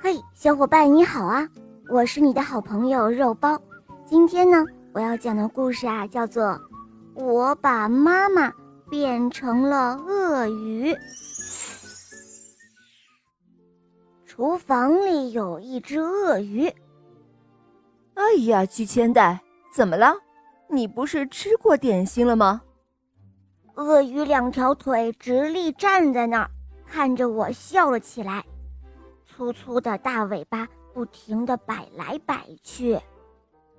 嘿，小伙伴你好啊！我是你的好朋友肉包。今天呢，我要讲的故事啊，叫做《我把妈妈变成了鳄鱼》。厨房里有一只鳄鱼。哎呀，菊千代，怎么了？你不是吃过点心了吗？鳄鱼两条腿直立站在那儿，看着我笑了起来。粗粗的大尾巴不停地摆来摆去。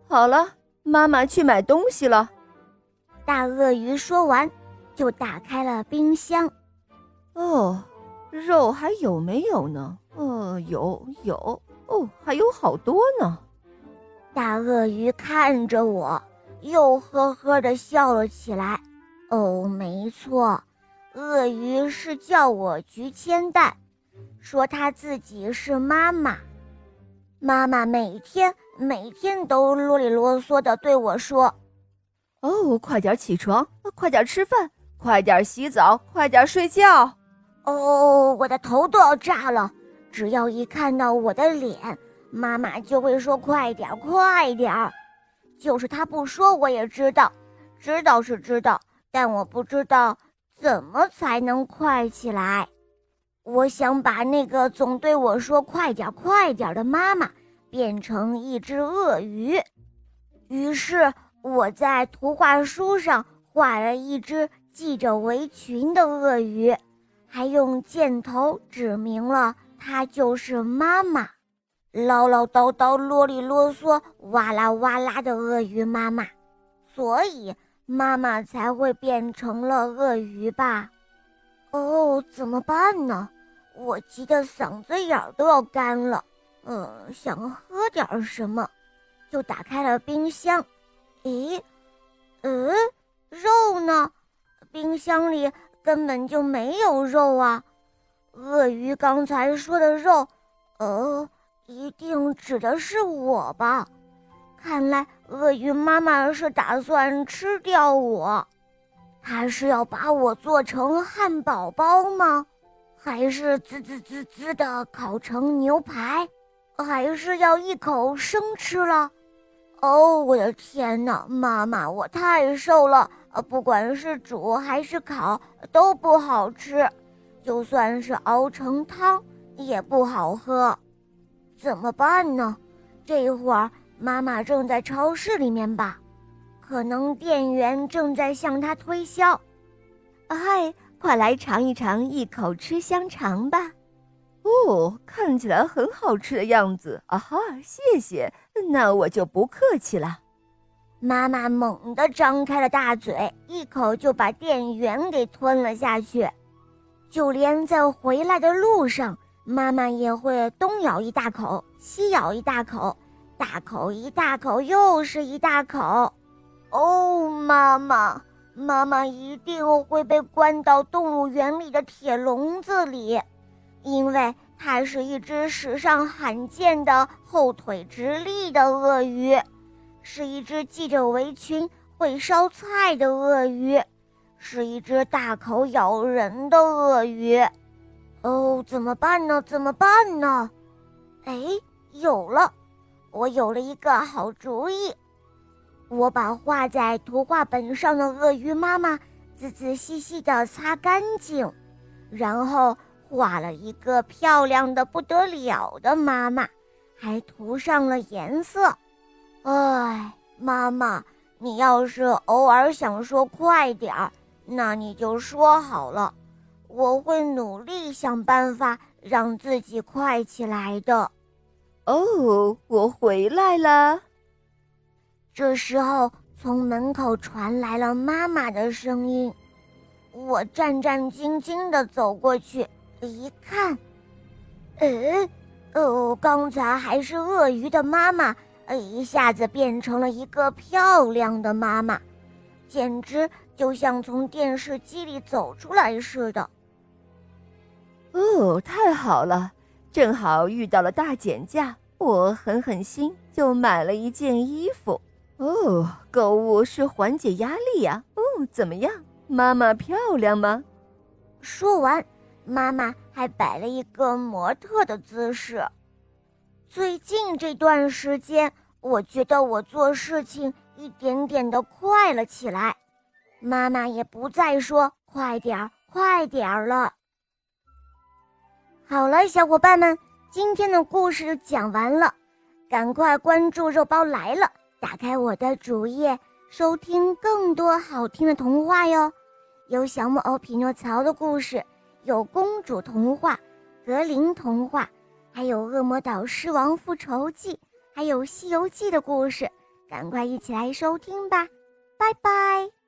好了，妈妈去买东西了。大鳄鱼说完，就打开了冰箱。哦，肉还有没有呢？哦，有有哦，还有好多呢。大鳄鱼看着我，又呵呵地笑了起来。哦，没错，鳄鱼是叫我菊千代。说他自己是妈妈，妈妈每天每天都啰里啰嗦的对我说：“哦，快点起床，快点吃饭，快点洗澡，快点睡觉。”哦，我的头都要炸了！只要一看到我的脸，妈妈就会说：“快点，快点。”就是她不说，我也知道，知道是知道，但我不知道怎么才能快起来。我想把那个总对我说“快点，快点”的妈妈变成一只鳄鱼，于是我在图画书上画了一只系着围裙的鳄鱼，还用箭头指明了它就是妈妈。唠唠叨叨、啰里啰嗦、哇啦哇啦的鳄鱼妈妈，所以妈妈才会变成了鳄鱼吧？哦，怎么办呢？我急得嗓子眼儿都要干了，嗯，想喝点什么，就打开了冰箱。咦，嗯，肉呢？冰箱里根本就没有肉啊！鳄鱼刚才说的肉，呃，一定指的是我吧？看来鳄鱼妈妈是打算吃掉我，还是要把我做成汉堡包吗？还是滋滋滋滋的烤成牛排，还是要一口生吃了？哦，我的天哪，妈妈，我太瘦了，呃，不管是煮还是烤都不好吃，就算是熬成汤也不好喝，怎么办呢？这会儿妈妈正在超市里面吧？可能店员正在向她推销。嗨。快来尝一尝一口吃香肠吧！哦，看起来很好吃的样子啊哈！谢谢，那我就不客气了。妈妈猛地张开了大嘴，一口就把店员给吞了下去。就连在回来的路上，妈妈也会东咬一大口，西咬一大口，大口一大口又是一大口。哦，妈妈。妈妈一定会被关到动物园里的铁笼子里，因为它是一只史上罕见的后腿直立的鳄鱼，是一只系着围裙会烧菜的鳄鱼，是一只大口咬人的鳄鱼。哦，怎么办呢？怎么办呢？哎，有了，我有了一个好主意。我把画在图画本上的鳄鱼妈妈仔仔细细地擦干净，然后画了一个漂亮的不得了的妈妈，还涂上了颜色。哎，妈妈，你要是偶尔想说快点儿，那你就说好了，我会努力想办法让自己快起来的。哦，我回来了。这时候，从门口传来了妈妈的声音。我战战兢兢地走过去，一看，呃，哦，刚才还是鳄鱼的妈妈，一下子变成了一个漂亮的妈妈，简直就像从电视机里走出来似的。哦，太好了，正好遇到了大减价，我狠狠心就买了一件衣服。哦，购物是缓解压力呀。哦，怎么样，妈妈漂亮吗？说完，妈妈还摆了一个模特的姿势。最近这段时间，我觉得我做事情一点点的快了起来，妈妈也不再说“快点儿，快点儿”了。好了，小伙伴们，今天的故事讲完了，赶快关注“肉包来了”，打开我的主页，收听更多好听的童话哟。有小木偶匹诺曹的故事，有公主童话。格林童话，还有《恶魔岛狮王复仇记》，还有《西游记》的故事，赶快一起来收听吧！拜拜。